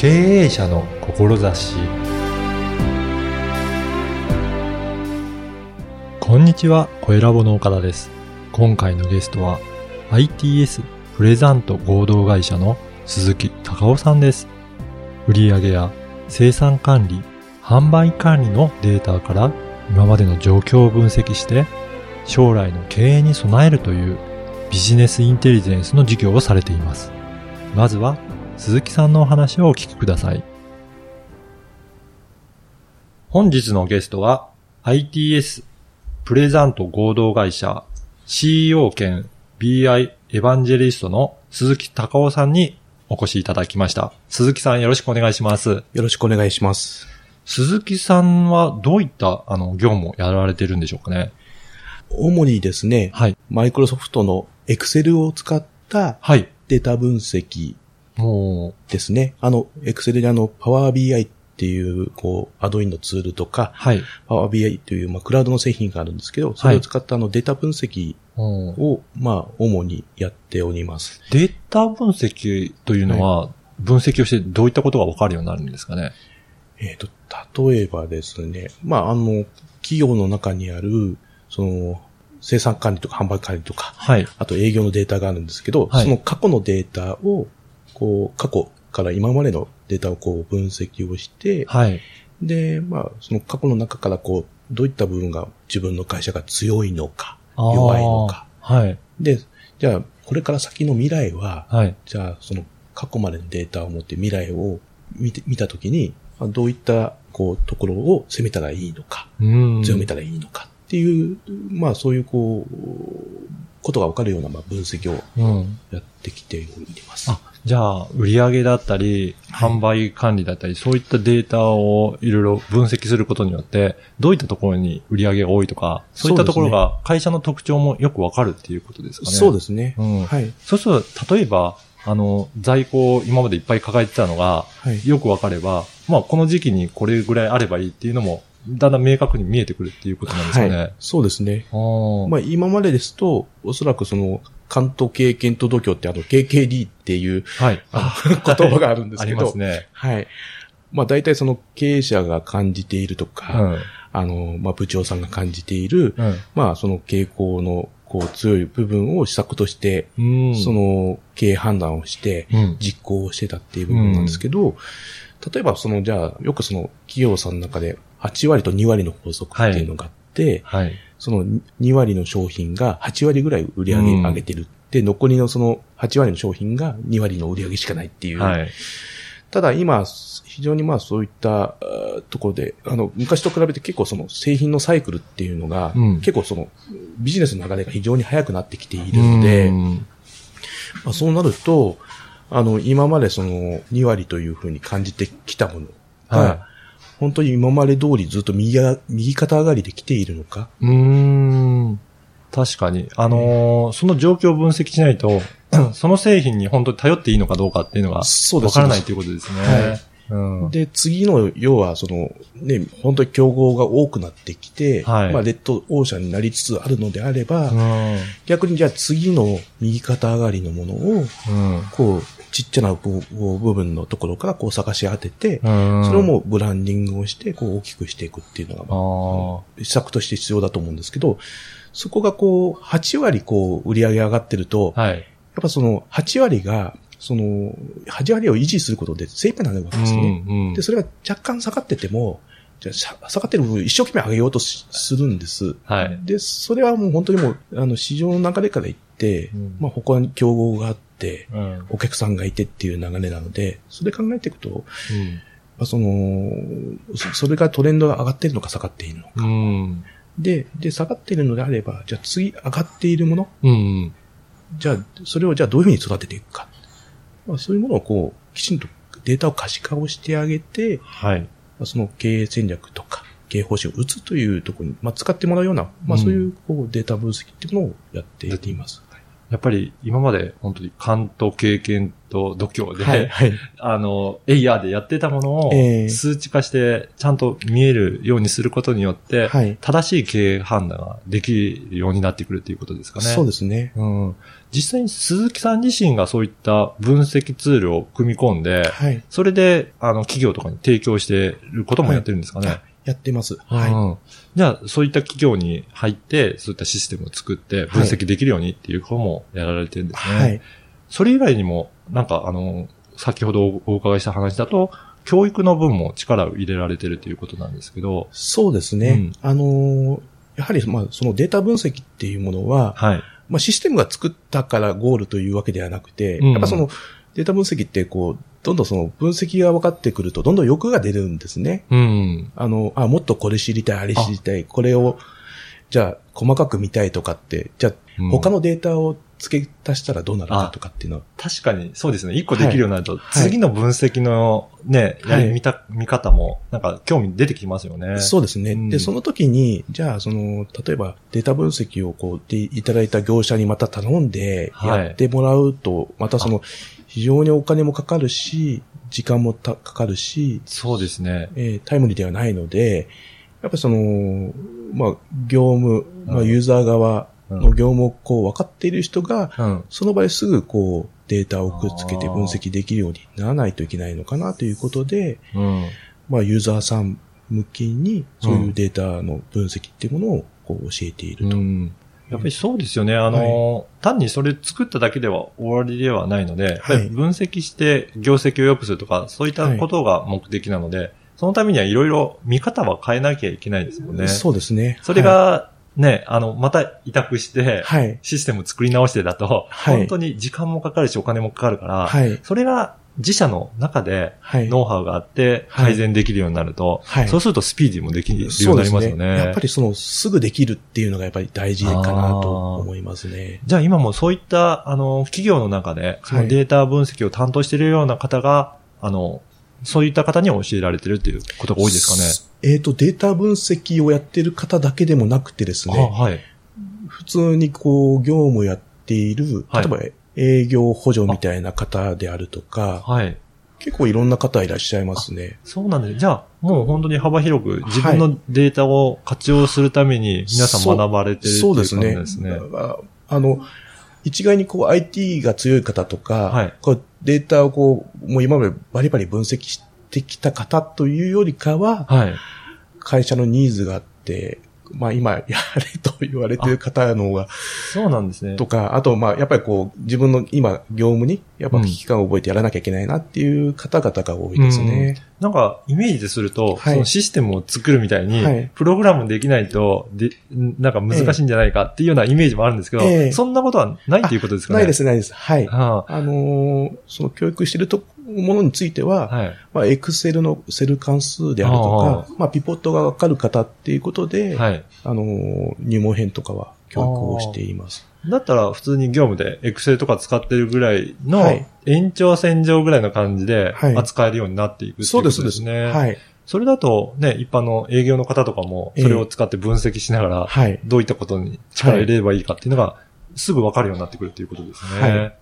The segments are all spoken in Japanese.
経営者の志こんにちは、小ラボの岡田です。今回のゲストは ITS プレザント合同会社の鈴木隆夫さんです。売上や生産管理、販売管理のデータから今までの状況を分析して将来の経営に備えるというビジネスインテリジェンスの授業をされています。まずは鈴木さんのお話をお聞きください。本日のゲストは ITS プレザント合同会社 CEO 兼 BI エヴァンジェリストの鈴木隆夫さんにお越しいただきました。鈴木さんよろしくお願いします。よろしくお願いします。鈴木さんはどういったあの業務をやられてるんでしょうかね主にですね、はい。マイクロソフトの Excel を使ったはい。データ分析もですね。あの、Excel であの、Power BI っていう、こう、アドインのツールとかう、、はい。Power BI という、まあ、クラウドの製品があるんですけど、それを使ったあの、データ分析もうを、まあ、主にやっております。データ分析というのは、分析をしてどういったことがわかるようになるんですかね？えっ、と、例えばですね、まあ、あの、企業の中にある、その、生産管理とか販売管理とか、はい。あと営業のデータがあるんですけど、はいその過去のデータを、こう、過去から今までのデータをこう分析をして、はい。で、まあ、その過去の中からこう、どういった部分が自分の会社が強いのか、弱いのか。はい。で、じゃあ、これから先の未来は、はい。じゃあ、その過去までのデータを持って未来を見て、見たときに、まあどういった、こう、ところを攻めたらいいのか、うん。強めたらいいのかっていう、まあ、そういう、こう、ことがわかるような、まあ、分析をうん。やってきております。あ、じゃあ、売上だったり、はい販売管理だったり、そういったデータをいろいろ分析することによって、どういったところに売上が多いとか、そういったところが会社の特徴もよくわかるっていうことですかね。。そうですすね。うん。はい。そうすると、例えば、あの、在庫を今までいっぱい抱えてたのが、はい。よくわかれば、まあ、この時期にこれぐらいあればいいっていうのも、だんだん明確に見えてくるっていうことなんですかね。はい。そうですね。まあ、今までですと、おそらくその、関東経験と度胸ってあの、KKD っていうはい。あの 言葉があるんですありけど、ますね。はい。まあ、大体その経営者が感じているとうか、ん。あの、まあ、部長さんが感じている、うん。まあ、その傾向の、こう、強い部分を施策として、うん。その、経営判断をして、うん。実行をしてたっていう部分なんですけど、例えばその、じゃあ、よくその、企業さんの中で8割と2割の法則っていうのがあって、はい。その2割の商品が8割ぐらい売り上げ上げてる。で、残りのその8割の商品が2割の売り上げしかないっていう。はい。ただ今、非常にまあそういったところで、あの、昔と比べて結構その製品のサイクルっていうのが、うん結構そのビジネスの流れが非常に早くなってきているので、うんまあ、そうなると、あの、今までその2割というふうに感じてきたものが、は本当に今まで通りずっと右が右肩上がりで来ているのか、い。うーん。確かに。あのーその状況を分析しないと、その製品に本当に頼っていいのかどうかっていうのが、わからないということですね。はいうん。で、次の、要は、その、ね、本当に競合が多くなってきて、はいまあ、レッドオーシャンになりつつあるのであれば、うん。逆にじゃあ次の右肩上がりのものを、うん。こう、ちっちゃな部部分のところからこう探し当てて、うん。それをもうブランディングをして、こう大きくしていくっていうのが、施策として必要だと思うんですけど、そこがこう、8割こう、売り上げ上がってると、やっはい。ぱその8割が、その、8割を維持することで精一杯になるわけですね。うんうんで、それが若干下がってても、じゃ下がってる部分を一生懸命上げようとしするんです。はい。で、それはもう本当にもう、あの、市場の流れから言って、うんまあ他に競合があって、うん。お客さんがいてっていう流れなので、それ考えていくと、うんまあ、その、そそれがトレンドが上がっているのか下がっているのか。うん。で、で、下がっているのであれば、じゃあ次上がっているもの、うん。じゃあ、それをじゃあどういうふうに育てていくか。まあ、そういうものをこう、きちんとデータを可視化をしてあげて、はい。まあその経営戦略とか、経営方針を打つというところに、まあ、使ってもらうような、まあ、うんそういうこうデータ分析っていうのをやっています。やっぱり今まで本当に勘と経験と度胸で、はい、はい。あの、エイヤーでやってたものをええ数値化してちゃんと見えるようにすることによって、はい。正しい経営判断ができるようになってくるっていうことですかね。そうですね。うん。実際に鈴木さん自身がそういった分析ツールを組み込んで、はい。それで、あの、企業とかに提供してることもやってるんですかね。あやってます。は。はいじゃあ、そういった企業に入って、そういったシステムを作って、分析できるようにっていうこともやられてるんですい。ね。はい。それ以外にも、なんか、あの、先ほどお伺いした話だと、教育の分も力を入れられてるということなんですけど、そうですね。あのーやはり、まあ、そのデータ分析っていうものは、はい。まあ、システムが作ったからゴールというわけではなくて、うんやっぱそのデータ分析ってこう、どんどんその分析が分かってくると、どんどん欲が出るんですね。うん。あの、あ、もっとこれ知りたい、あれ知りたい、これを、じゃあ、細かく見たいとかって、じゃあ、うん他のデータを付け足したらどうなるかとかっていうのは、確かに、そうですね。一個できるようになると、はい次の分析のね、やはいり見た、見方も、なんか興味出てきますよね。そうですね。うんで、その時に、じゃあ、その、例えばデータ分析をこう、でいただいた業者にまた頼んで、はいやってもらうと、またその、非常にお金もかかるし、時間もたかかるし、そうですね。えータイムリーではないので、やっぱりその、まあ、業務、まあ、ユーザー側の業務をこう、分かっている人が、うん。その場ですぐこう、データをくっつけて分析できるようにならないといけないのかなということで、うん。まあ、ユーザーさん向けに、そういうデータの分析っていうものをこう教えていると。うん。やっぱりそうですよね。あの、単にそれ作っただけでは終わりではないので、やっぱり分析して業績を良くするとか、そういったことが目的なので、そのためにはいろいろ見方は変えなきゃいけないですもんね。そうですね。それが、ね、あの、また委託して、はい、はい。システム作り直してだと、はい本当に時間もかかるしお金もかかるから、はい。それが自社の中ではい。ノウハウがあって改善できるようになると、はいそうするとスピーディーもできるようになりますよね。やっぱりその、すぐできるっていうのがやっぱり大事かなと思いますね。じゃあ今もそういった、あの、企業の中で、そのデータ分析を担当しているような方が、あの、そういった方に教えられてるっていうことが多いですかね。えっ、と、データ分析をやってる方だけでもなくてですあね、はい。普通にこう、業務やっている、はい例えば営業補助みたいな方であるとか、はい。結構いろんな方いらっしゃいますね。そうなんです。じゃあ、もう本当に幅広く自分のデータを活用するために皆さん学ばれてるっていうそう感じですね。ですね。ああの、一概にこう IT が強い方とか、はいこうデータをこう、もう今までバリバリ分析してきた方というよりかは、はい。会社のニーズがあって、まあ今やれと言われてる方の方が、そうなんですね。とか、あとまあやっぱりこう自分の今業務にやっぱ危機感を覚えてやらなきゃいけないなっていう方々が多いですね。なんか、イメージすると、はいそのシステムを作るみたいに、はいプログラムできないと、で、なんか難しいんじゃないかっていうようなイメージもあるんですけど、ええそんなことはないっていうことですかね？ないです、ないです。はい。はあのーその教育してるとものについては、あはい。まあ、エクセルのセル関数であるとか、まあ、ピポットがわかる方っていうことで、はい。あのー入門編とかは教育をしています。だったら普通に業務で Excel とか使ってるぐらいのはい延長線上ぐらいの感じではい扱えるようになっていくっていうそうです、ことですね。はい。それだとね、一般の営業の方とかもそれを使って分析しながら、はい。どういったことに力を入れればいいかっていうのがすぐわかるようになってくるっていうことですね。はい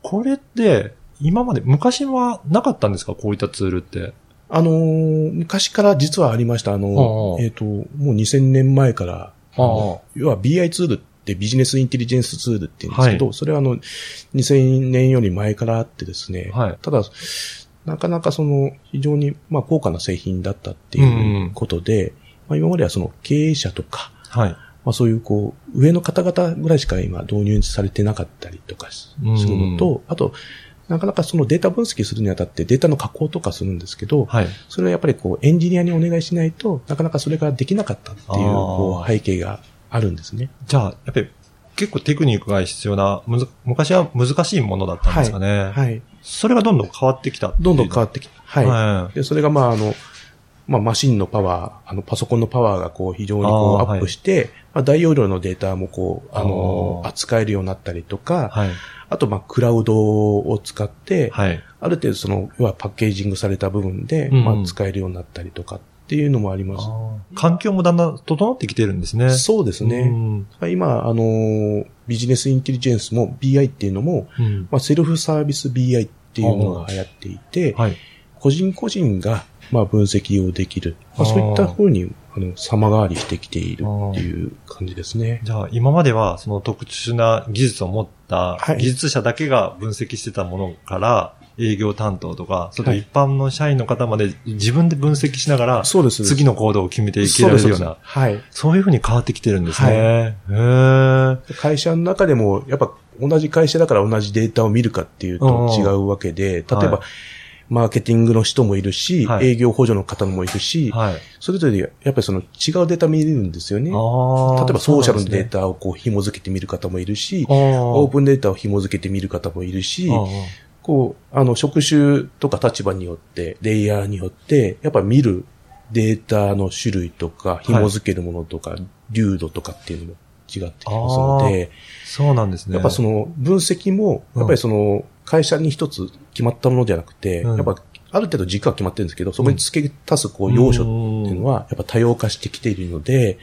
これって、今まで、昔はなかったんですか？こういったツールって。あのー昔から実はありました。あのえっ、と、もう2000年前から、要は BI ツールってビジネスインテリジェンスツールって言うんですけど、それはあの、2000年より前からあってですね、はい。ただ、なかなかその、非常に、まあ、高価な製品だったっていうことで、まあ、今まではその、経営者とか、はい。まあ、そういうこう、上の方々ぐらいしか今導入されてなかったりとかするのと、あと、なかなかそのデータ分析するにあたってデータの加工とかするんですけど、はい。それはやっぱりこう、エンジニアにお願いしないとなかなかそれができなかったっていう、こう、背景があるんですね。じゃあ、やっぱり結構テクニックが必要な、むず昔は難しいものだったんですかね。はい。それがどんどん変わってきたどんどん変わっってきて、はい。はで、それがまあ、あの、まあ、マシンのパワー、あの、パソコンのパワーがこう、非常にこう、アップして、まあ、大容量のデータもこう、あの、扱えるようになったりとか、はい。あと、まあ、クラウドを使って、はい。ある程度その、要はパッケージングされた部分で、まあ、使えるようになったりとかっていうのもあります。環境もだんだん整ってきてるんですね。そうですうね。ん今、あの、ビジネスインテリジェンスも BI っていうのも、うん。まあ、セルフサービス BI っていうものが流行っていて、はい。個人個人が、まあ、分析をできる。まあ、そういった風に、あの、様変わりしてきているっていう感じですね。じゃあ、今までは、その特殊な技術を持ったはい技術者だけが分析してたものから、営業担当とか、それとはい一般の社員の方まで自分で分析しながら、そうです。次の行動を決めていけるような、はい。そういうふうに変わってきてるんですね。へー会社の中でも、やっぱ同じ会社だから同じデータを見るかっていうと違うわけで、例えば、はいマーケティングの人もいるし、はい営業補助の方もいるし、はい。それぞれやっぱりその違うデータ見れるんですよね。あ例えばソーシャルのデータタをこう紐付けて見る方もいるし、オオープンデータを紐付けて見る方もいるし、あこう、あの、職種とか立場によって、レイヤーによって、やっぱ見るデータの種類とか、紐付けるものとか、流度とかっていうのも違ってきますので、そうなんですね。やっぱその分析も、やっぱりその会社に一つ決まったものじゃなくて、うん。やっぱある程度軸は決まってるんですけど、そこに付け足すこう要素っていうのは、やっぱ多様化してきているので、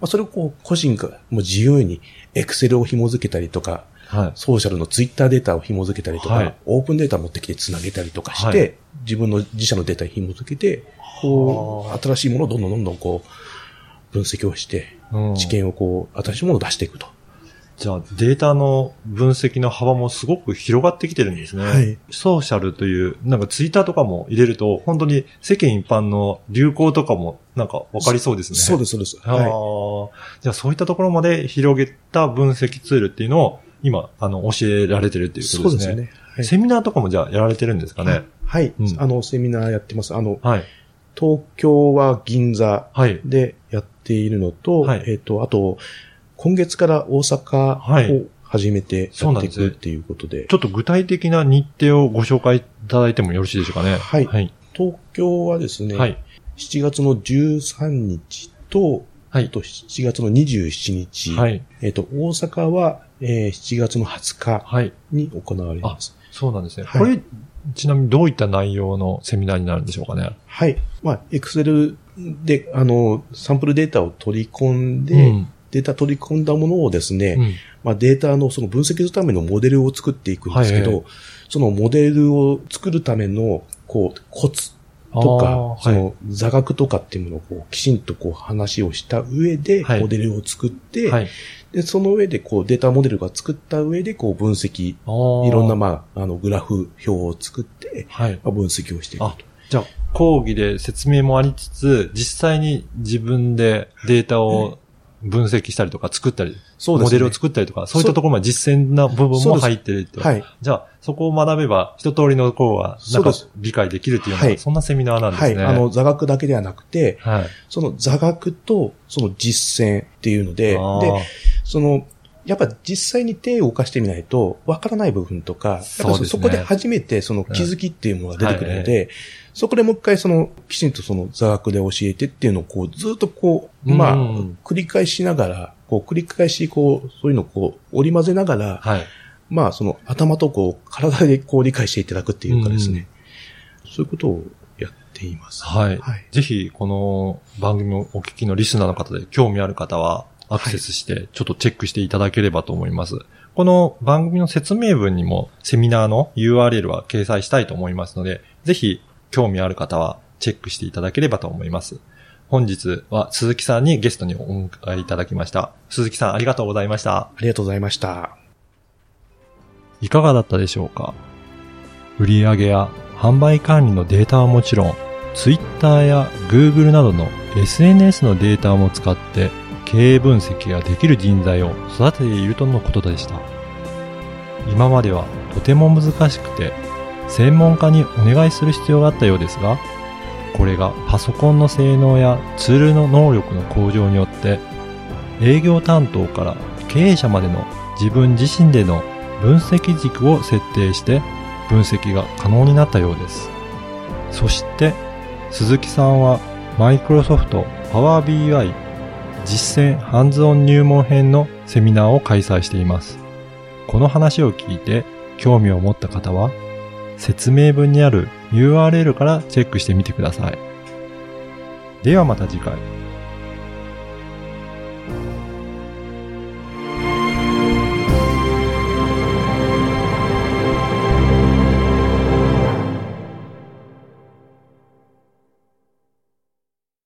まあ、それをこう個人がもう自由にエクセルを紐付けたりとか、はい。ソーシャルのツイッターデータを紐付けたりとか、はい。オープンデータ持ってきて繋げたりとかして、はい。自分の自社のデータに紐付けて、こはう、新しいものをどんどんどんどんこう、分析をして、うん。知見をこう、新しいものを出していくと。じゃあ、データの分析の幅もすごく広がってきてるんですね。はいソーシャルという、なんかツイッターとかも入れると、本当に世間一般の流行とかもなんかわかりそうですね。。そうですす、そうです。あはい。ーじゃあそういったところまで広げた分析ツールっていうのを今、あの、教えられてるっていうことですね。そうですよね。はいセミナーとかもじゃあやられてるんですかね？はい、うんあの、セミナーやってます。あの、はい。東京は銀座はい。でやっているのと、はいえっ、と、あと、今月から大阪を始めてやっていくっていうことで、ちょっと具体的な日程をご紹介いただいてもよろしいでしょうかね。はいはい。東京はですね、はい。7月の13日と、はいあと7月の27日、はい。えっ、と、大阪は、えー7月の20日はい。に行われます。そうなんですね。はいこれ、ちなみにどういった内容のセミナーになるんでしょうかね。はい。まあ、エクセルで、あの、サンプルデータを取り込んで、うんデータ取り込んだものをですね、うんまあ、データのその分析するためのモデルを作っていくんですけど、はいはいそのモデルを作るための、こう、コツとか、その座学とかっていうものをこうきちんとこう話をした上で、はいモデルを作って、はい。で、その上でこうデータモデルが作った上でこう分析、いいろんなまあ、あのグラフ表を作って、はい。まあ、分析をしていくあと。、じゃあ、講義で説明もありつつ、実際に自分でデータを分析したりとか作ったり、そうですねモデルを作ったりとか、そういったところまで実践な部分も入ってる。はい。じゃあ、そこを学べば、一通りのこうは、なんか理解できるっていうような、はいそんなセミナーなんではい。すね。あの、座学だけではなくて、はい。その座学とその実践っていうので、で、その、やっぱ実際に手を動かしてみないと、わからない部分とか、やっぱそこで初めてその気づきっていうものが出てくるので、そこでもう一回その、きちんとその座学で教えてっていうのをこう、ずっとこう、まあうん、繰り返しながら、こう、繰り返しこう、そういうのをこう、織り交ぜながら、はい。まあ、その頭とこう、体でこう理解していただくっていうかですね、そういうことをやっています。はい。はいぜひ、この番組をお聞きのリスナーの方で興味ある方は、アクセスして、ちょっとチェックしていただければと思います。この番組の説明文にも、セミナーの URL は掲載したいと思いますので、ぜひ、興味ある方は、チェックしていただければと思います。本日は鈴木さんにゲストにお迎えいただきました。鈴木さんありがとうございました。ありがとうございました。いかがだったでしょうか？売上や販売管理のデータはもちろん、Twitter や Google などの SNS のデータも使って経営分析ができる人材を育てているとのことでした。今まではとても難しくて、専門家にお願いする必要があったようですが、これがパソコンの性能やツールの能力の向上によって、営業担当から経営者までの自分自身での分析軸を設定して分析が可能になったようです。そして鈴木さんはマイクロソフト Power BI 実践ハンズオン入門編のセミナーを開催しています。この話を聞いて興味を持った方は説明文にある URL からチェックしてみてください。ではまた次回。